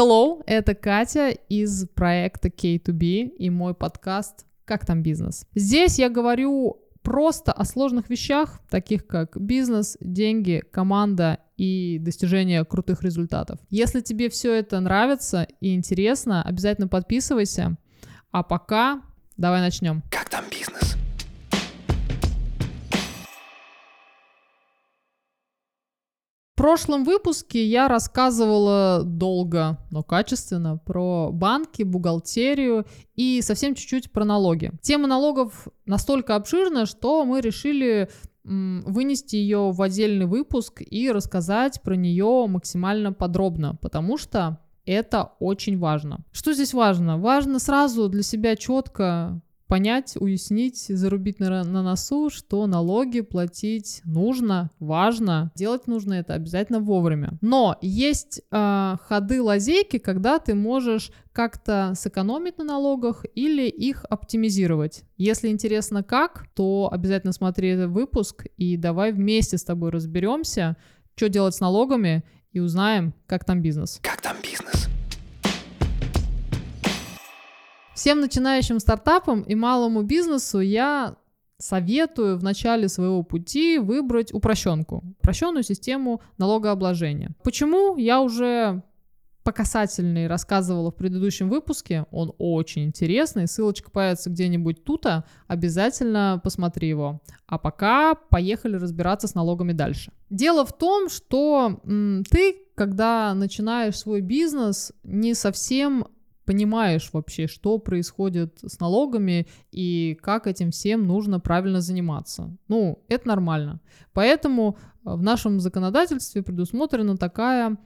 Hello, это Катя из проекта K2B и мой подкаст «Как там бизнес?». Здесь я говорю просто о сложных вещах, таких как бизнес, деньги, команда и достижение крутых результатов. Если тебе все это нравится и интересно, обязательно подписывайся. А пока давай начнем. Как там бизнес? Прошлом выпуске я рассказывала долго, но качественно про банки, бухгалтерию и совсем чуть-чуть про налоги. Тема налогов настолько обширна, что мы решили вынести ее в отдельный выпуск и рассказать про нее максимально подробно, потому что это очень важно. Что здесь важно? Важно сразу для себя четко понять, уяснить, зарубить на, на носу, что налоги платить нужно, важно, делать нужно это обязательно вовремя. Но есть э, ходы лазейки, когда ты можешь как-то сэкономить на налогах или их оптимизировать. Если интересно как, то обязательно смотри этот выпуск и давай вместе с тобой разберемся, что делать с налогами и узнаем, как там бизнес. Как там бизнес? Всем начинающим стартапам и малому бизнесу я советую в начале своего пути выбрать упрощенку, упрощенную систему налогообложения. Почему? Я уже по касательной рассказывала в предыдущем выпуске. Он очень интересный. Ссылочка появится где-нибудь тут. Обязательно посмотри его. А пока поехали разбираться с налогами дальше. Дело в том, что м, ты, когда начинаешь свой бизнес, не совсем понимаешь вообще, что происходит с налогами и как этим всем нужно правильно заниматься. Ну, это нормально. Поэтому э, в нашем законодательстве предусмотрена такая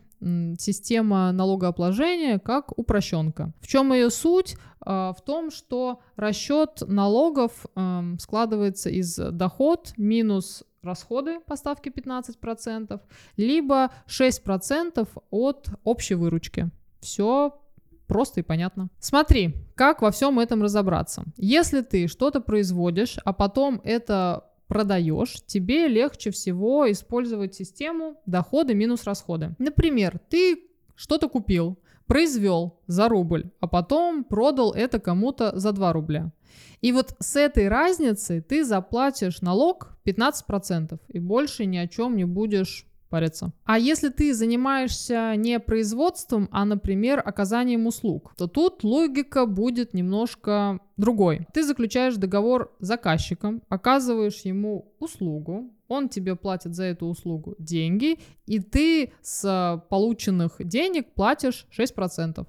система налогообложения как упрощенка. В чем ее суть? Э, в том, что расчет налогов эм, складывается из доход минус расходы по ставке 15%, либо 6% от общей выручки. Все Просто и понятно. Смотри, как во всем этом разобраться. Если ты что-то производишь, а потом это продаешь, тебе легче всего использовать систему доходы минус расходы. Например, ты что-то купил, произвел за рубль, а потом продал это кому-то за 2 рубля. И вот с этой разницы ты заплатишь налог 15% и больше ни о чем не будешь париться. А если ты занимаешься не производством, а, например, оказанием услуг, то тут логика будет немножко другой. Ты заключаешь договор с заказчиком, оказываешь ему услугу, он тебе платит за эту услугу деньги, и ты с полученных денег платишь 6%.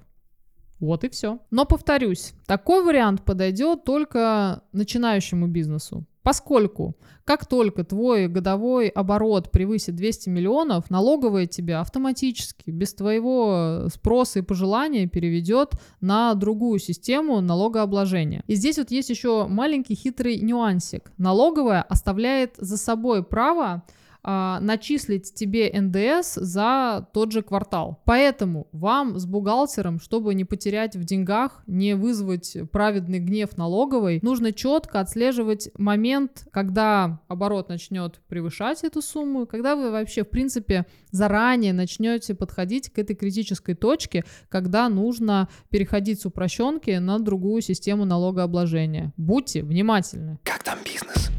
Вот и все. Но повторюсь, такой вариант подойдет только начинающему бизнесу. Поскольку как только твой годовой оборот превысит 200 миллионов, налоговая тебя автоматически, без твоего спроса и пожелания, переведет на другую систему налогообложения. И здесь вот есть еще маленький хитрый нюансик. Налоговая оставляет за собой право а, начислить тебе НДС за тот же квартал. Поэтому вам с бухгалтером, чтобы не потерять в деньгах, не вызвать праведный гнев налоговой, нужно четко отслеживать момент, когда оборот начнет превышать эту сумму, когда вы вообще, в принципе, заранее начнете подходить к этой критической точке, когда нужно переходить с упрощенки на другую систему налогообложения. Будьте внимательны. Как там бизнес?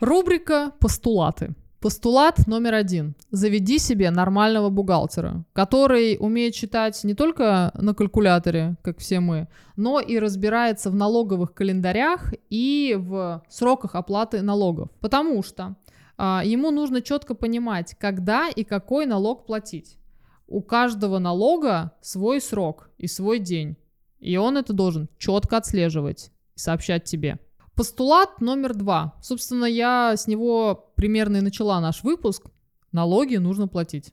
Рубрика «Постулаты». Постулат номер один. Заведи себе нормального бухгалтера, который умеет читать не только на калькуляторе, как все мы, но и разбирается в налоговых календарях и в сроках оплаты налогов. Потому что а, ему нужно четко понимать, когда и какой налог платить. У каждого налога свой срок и свой день. И он это должен четко отслеживать и сообщать тебе. Постулат номер два. Собственно, я с него примерно и начала наш выпуск. Налоги нужно платить.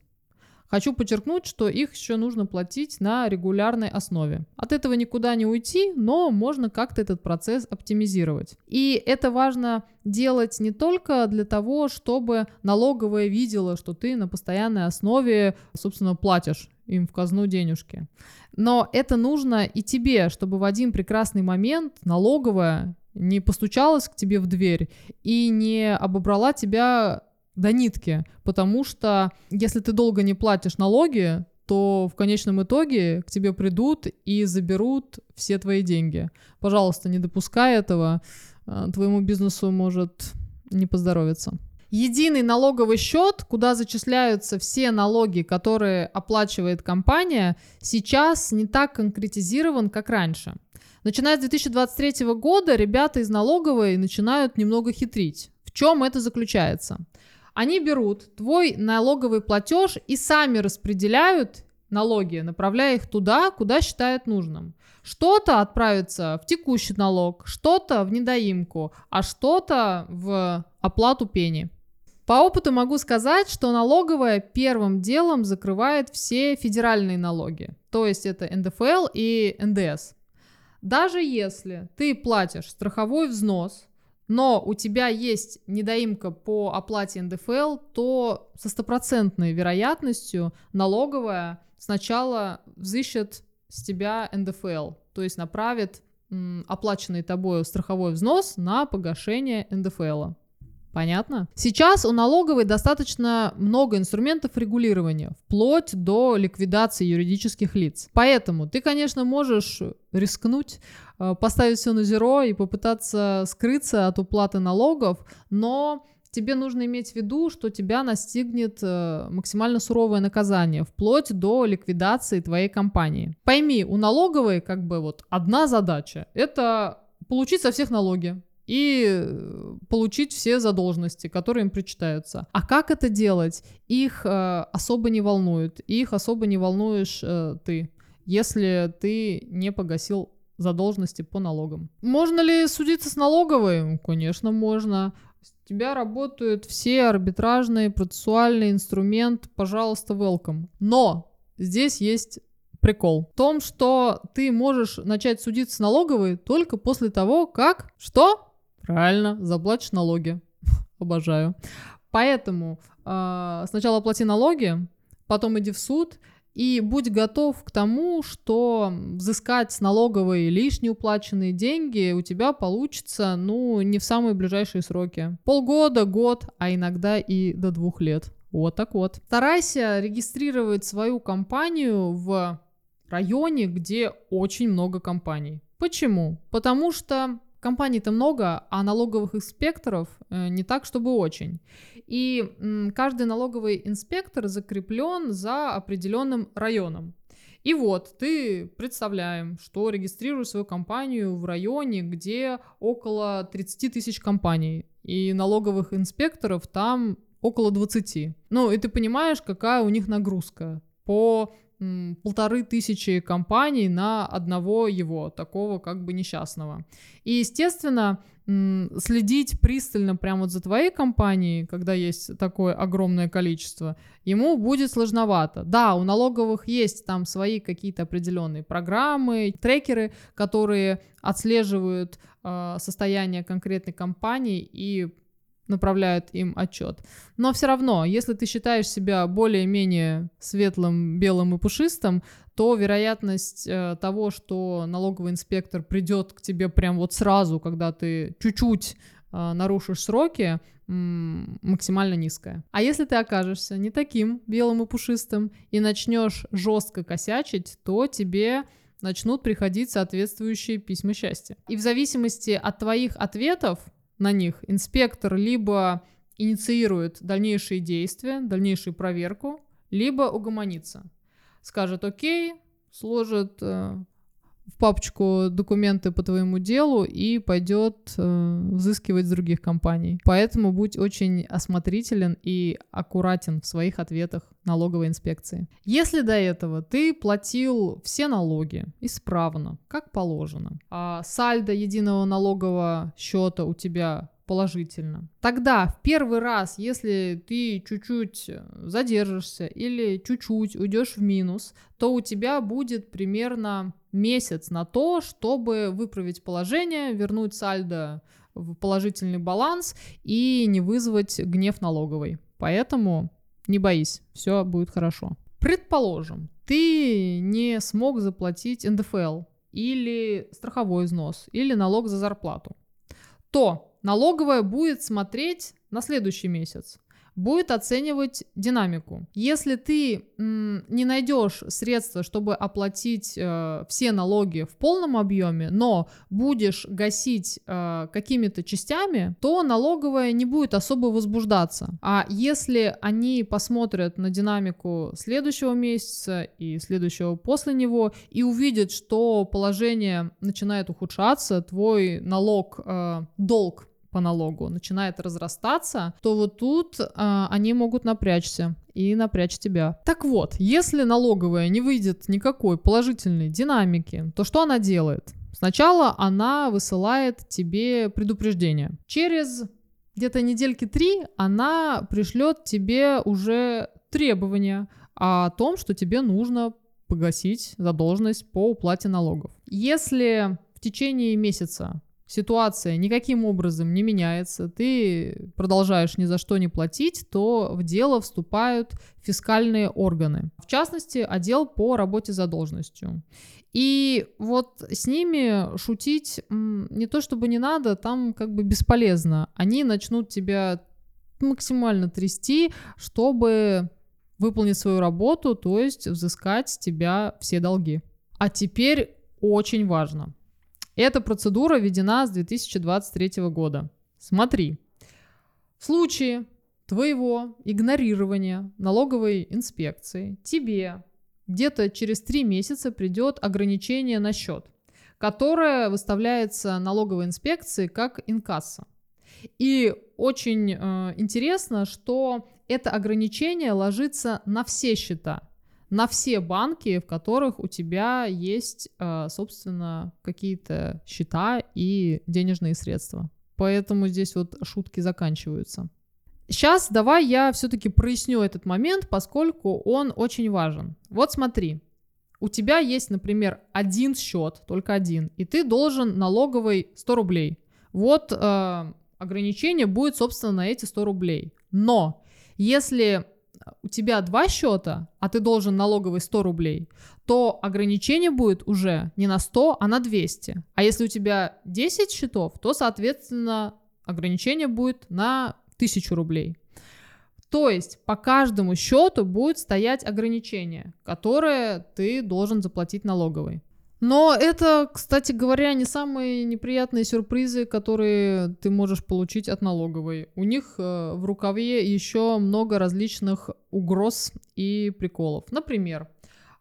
Хочу подчеркнуть, что их еще нужно платить на регулярной основе. От этого никуда не уйти, но можно как-то этот процесс оптимизировать. И это важно делать не только для того, чтобы налоговая видела, что ты на постоянной основе, собственно, платишь им в казну денежки. Но это нужно и тебе, чтобы в один прекрасный момент налоговая не постучалась к тебе в дверь и не обобрала тебя до нитки, потому что если ты долго не платишь налоги, то в конечном итоге к тебе придут и заберут все твои деньги. Пожалуйста, не допускай этого, а, твоему бизнесу может не поздоровиться. Единый налоговый счет, куда зачисляются все налоги, которые оплачивает компания, сейчас не так конкретизирован, как раньше. Начиная с 2023 года ребята из налоговой начинают немного хитрить. В чем это заключается? Они берут твой налоговый платеж и сами распределяют налоги, направляя их туда, куда считают нужным. Что-то отправится в текущий налог, что-то в недоимку, а что-то в оплату пени. По опыту могу сказать, что налоговая первым делом закрывает все федеральные налоги, то есть это НДФЛ и НДС. Даже если ты платишь страховой взнос, но у тебя есть недоимка по оплате НДФЛ, то со стопроцентной вероятностью налоговая сначала взыщет с тебя НДФЛ, то есть направит оплаченный тобой страховой взнос на погашение НДФЛа. Понятно? Сейчас у налоговой достаточно много инструментов регулирования, вплоть до ликвидации юридических лиц. Поэтому ты, конечно, можешь рискнуть, э, поставить все на зеро и попытаться скрыться от уплаты налогов, но тебе нужно иметь в виду, что тебя настигнет э, максимально суровое наказание, вплоть до ликвидации твоей компании. Пойми, у налоговой как бы вот одна задача – это получить со всех налоги и э, получить все задолженности, которые им причитаются. А как это делать? Их э, особо не волнует. Их особо не волнуешь э, ты, если ты не погасил задолженности по налогам. Можно ли судиться с налоговой? Конечно, можно. У тебя работают все арбитражные, процессуальный инструмент, пожалуйста, welcome. Но здесь есть прикол. В том, что ты можешь начать судиться с налоговой только после того, как... Что? Правильно, заплатишь налоги. Обожаю. Поэтому э, сначала плати налоги, потом иди в суд и будь готов к тому, что взыскать с налоговой лишние уплаченные деньги у тебя получится, ну, не в самые ближайшие сроки. Полгода, год, а иногда и до двух лет. Вот так вот. Старайся регистрировать свою компанию в районе, где очень много компаний. Почему? Потому что Компаний-то много, а налоговых инспекторов э, не так, чтобы очень. И каждый налоговый инспектор закреплен за определенным районом. И вот ты представляем, что регистрируешь свою компанию в районе, где около 30 тысяч компаний, и налоговых инспекторов там около 20. Ну, и ты понимаешь, какая у них нагрузка по полторы тысячи компаний на одного его, такого как бы несчастного. И, естественно, следить пристально прямо вот за твоей компанией, когда есть такое огромное количество, ему будет сложновато. Да, у налоговых есть там свои какие-то определенные программы, трекеры, которые отслеживают э, состояние конкретной компании и направляют им отчет. Но все равно, если ты считаешь себя более-менее светлым, белым и пушистым, то вероятность э, того, что налоговый инспектор придет к тебе прям вот сразу, когда ты чуть-чуть э, нарушишь сроки, максимально низкая. А если ты окажешься не таким белым и пушистым и начнешь жестко косячить, то тебе начнут приходить соответствующие письма счастья. И в зависимости от твоих ответов на них инспектор либо инициирует дальнейшие действия, дальнейшую проверку, либо угомонится. Скажет окей, сложит э, в папочку документы по твоему делу и пойдет э, взыскивать с других компаний. Поэтому будь очень осмотрителен и аккуратен в своих ответах налоговой инспекции. Если до этого ты платил все налоги исправно, как положено, а сальдо единого налогового счета у тебя положительно. Тогда в первый раз, если ты чуть-чуть задержишься или чуть-чуть уйдешь в минус, то у тебя будет примерно месяц на то, чтобы выправить положение, вернуть сальдо в положительный баланс и не вызвать гнев налоговой. Поэтому не боись, все будет хорошо. Предположим, ты не смог заплатить НДФЛ или страховой взнос, или налог за зарплату, то налоговая будет смотреть на следующий месяц. Будет оценивать динамику. Если ты не найдешь средства, чтобы оплатить э, все налоги в полном объеме, но будешь гасить э, какими-то частями, то налоговая не будет особо возбуждаться. А если они посмотрят на динамику следующего месяца и следующего после него и увидят, что положение начинает ухудшаться, твой налог, э, долг по налогу начинает разрастаться, то вот тут а, они могут напрячься и напрячь тебя. Так вот, если налоговая не выйдет никакой положительной динамики, то что она делает? Сначала она высылает тебе предупреждение. Через где-то недельки три она пришлет тебе уже требования о том, что тебе нужно погасить задолженность по уплате налогов. Если в течение месяца ситуация никаким образом не меняется, ты продолжаешь ни за что не платить, то в дело вступают фискальные органы. В частности, отдел по работе за должностью. И вот с ними шутить не то чтобы не надо, там как бы бесполезно. Они начнут тебя максимально трясти, чтобы выполнить свою работу, то есть взыскать с тебя все долги. А теперь очень важно. Эта процедура введена с 2023 года. Смотри, в случае твоего игнорирования налоговой инспекции тебе где-то через три месяца придет ограничение на счет, которое выставляется налоговой инспекции как инкасса. И очень э, интересно, что это ограничение ложится на все счета на все банки, в которых у тебя есть, э, собственно, какие-то счета и денежные средства. Поэтому здесь вот шутки заканчиваются. Сейчас давай я все-таки проясню этот момент, поскольку он очень важен. Вот смотри, у тебя есть, например, один счет, только один, и ты должен налоговый 100 рублей. Вот э, ограничение будет, собственно, на эти 100 рублей. Но если у тебя два счета, а ты должен налоговый 100 рублей, то ограничение будет уже не на 100, а на 200. А если у тебя 10 счетов, то, соответственно, ограничение будет на 1000 рублей. То есть по каждому счету будет стоять ограничение, которое ты должен заплатить налоговой. Но это, кстати говоря, не самые неприятные сюрпризы, которые ты можешь получить от налоговой. У них э, в рукаве еще много различных угроз и приколов. Например,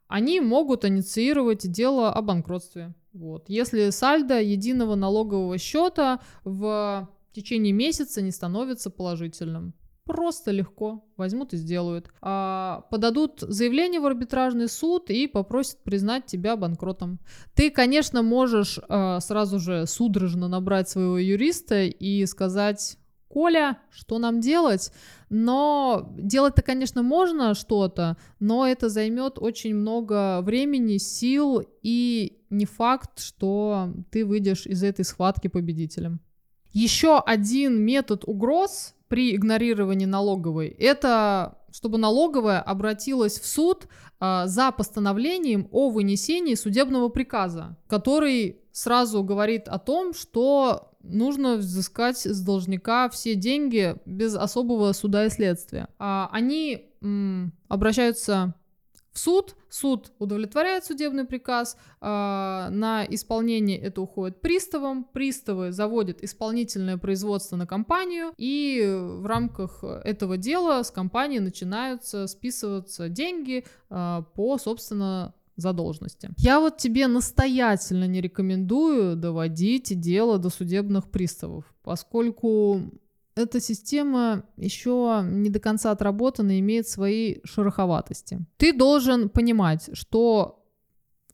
они могут инициировать дело о банкротстве. Вот. Если сальдо единого налогового счета в течение месяца не становится положительным. Просто легко возьмут и сделают. А, подадут заявление в арбитражный суд и попросят признать тебя банкротом. Ты, конечно, можешь а, сразу же судорожно набрать своего юриста и сказать, Коля, что нам делать? Но делать-то, конечно, можно что-то, но это займет очень много времени, сил и не факт, что ты выйдешь из этой схватки победителем. Еще один метод угроз при игнорировании налоговой, это чтобы налоговая обратилась в суд а, за постановлением о вынесении судебного приказа, который сразу говорит о том, что нужно взыскать с должника все деньги без особого суда и следствия. А, они м, обращаются в суд, суд удовлетворяет судебный приказ, э, на исполнение это уходит приставам, приставы заводят исполнительное производство на компанию, и в рамках этого дела с компанией начинаются списываться деньги э, по, собственно, задолженности. Я вот тебе настоятельно не рекомендую доводить дело до судебных приставов, поскольку эта система еще не до конца отработана и имеет свои шероховатости. Ты должен понимать, что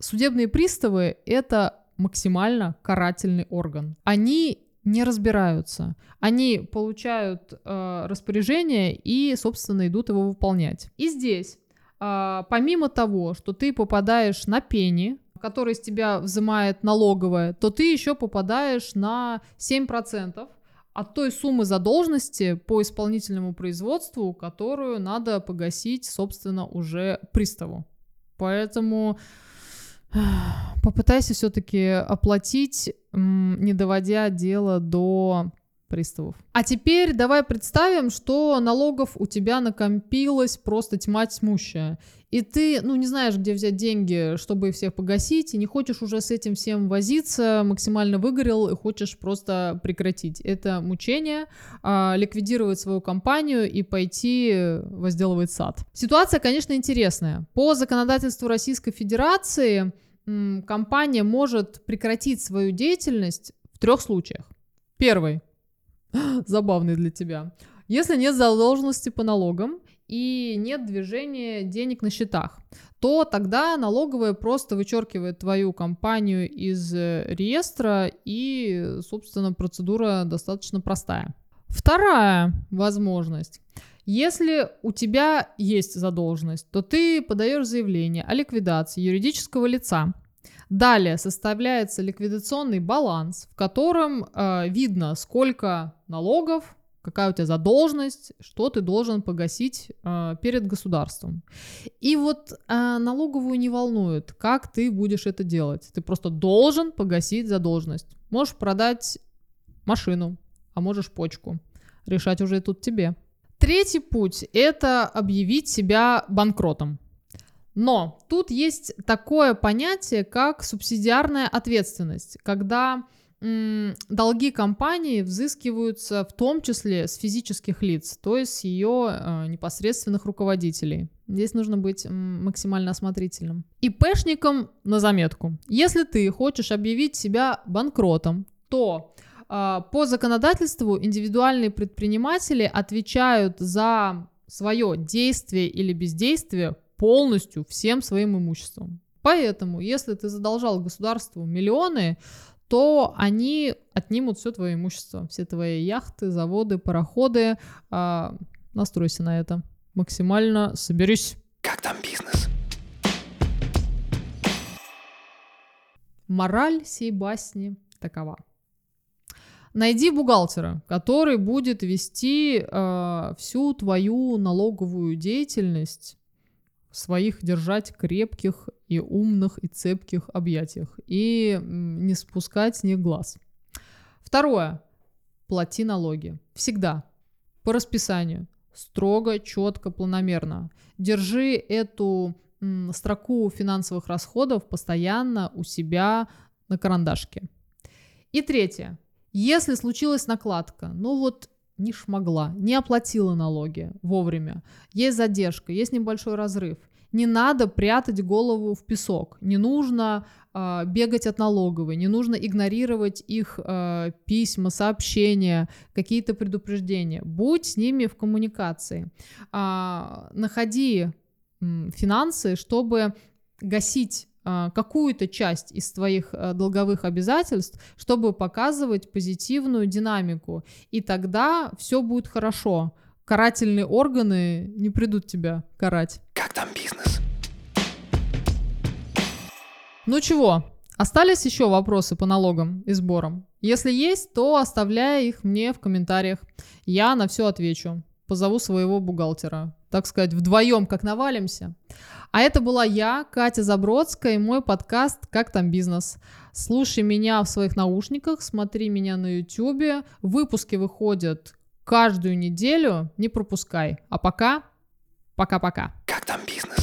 судебные приставы — это максимально карательный орган. Они не разбираются. Они получают э, распоряжение и, собственно, идут его выполнять. И здесь, э, помимо того, что ты попадаешь на пени, который с тебя взимает налоговая, то ты еще попадаешь на 7% от той суммы задолженности по исполнительному производству, которую надо погасить, собственно, уже приставу. Поэтому попытайся все-таки оплатить, не доводя дело до приставов. А теперь давай представим, что налогов у тебя накопилось просто тьма тьмущая. И ты, ну, не знаешь, где взять деньги, чтобы их всех погасить, и не хочешь уже с этим всем возиться, максимально выгорел, и хочешь просто прекратить. Это мучение, а, ликвидировать свою компанию и пойти возделывать сад. Ситуация, конечно, интересная. По законодательству Российской Федерации компания может прекратить свою деятельность в трех случаях. Первый. Забавный для тебя. Если нет задолженности по налогам и нет движения денег на счетах, то тогда налоговая просто вычеркивает твою компанию из э, реестра и, собственно, процедура достаточно простая. Вторая возможность. Если у тебя есть задолженность, то ты подаешь заявление о ликвидации юридического лица. Далее составляется ликвидационный баланс, в котором э, видно, сколько налогов, какая у тебя задолженность, что ты должен погасить э, перед государством. И вот э, налоговую не волнует, как ты будешь это делать. Ты просто должен погасить задолженность. Можешь продать машину, а можешь почку. Решать уже тут тебе. Третий путь – это объявить себя банкротом. Но тут есть такое понятие, как субсидиарная ответственность, когда м, долги компании взыскиваются в том числе с физических лиц, то есть ее э, непосредственных руководителей. Здесь нужно быть максимально осмотрительным. ИПшникам на заметку. Если ты хочешь объявить себя банкротом, то а, по законодательству индивидуальные предприниматели отвечают за свое действие или бездействие полностью всем своим имуществом. Поэтому, если ты задолжал государству миллионы, то они отнимут все твое имущество, все твои яхты, заводы, пароходы. А, настройся на это. Максимально соберись. Как там бизнес? Мораль сей басни такова. Найди бухгалтера, который будет вести э, всю твою налоговую деятельность своих держать крепких и умных и цепких объятиях и не спускать с них глаз. Второе. Плати налоги. Всегда. По расписанию. Строго, четко, планомерно. Держи эту строку финансовых расходов постоянно у себя на карандашке. И третье. Если случилась накладка, ну вот не шмогла, не оплатила налоги вовремя, есть задержка, есть небольшой разрыв, не надо прятать голову в песок, не нужно э, бегать от налоговой, не нужно игнорировать их э, письма, сообщения, какие-то предупреждения. Будь с ними в коммуникации. Э, находи м, финансы, чтобы гасить какую-то часть из твоих а, долговых обязательств, чтобы показывать позитивную динамику. И тогда все будет хорошо. Карательные органы не придут тебя карать. Как там бизнес? Ну чего, остались еще вопросы по налогам и сборам? Если есть, то оставляй их мне в комментариях. Я на все отвечу. Позову своего бухгалтера. Так сказать, вдвоем как навалимся. А это была я, Катя Забродская, и мой подкаст «Как там бизнес?». Слушай меня в своих наушниках, смотри меня на YouTube. Выпуски выходят каждую неделю, не пропускай. А пока, пока-пока. Как там бизнес?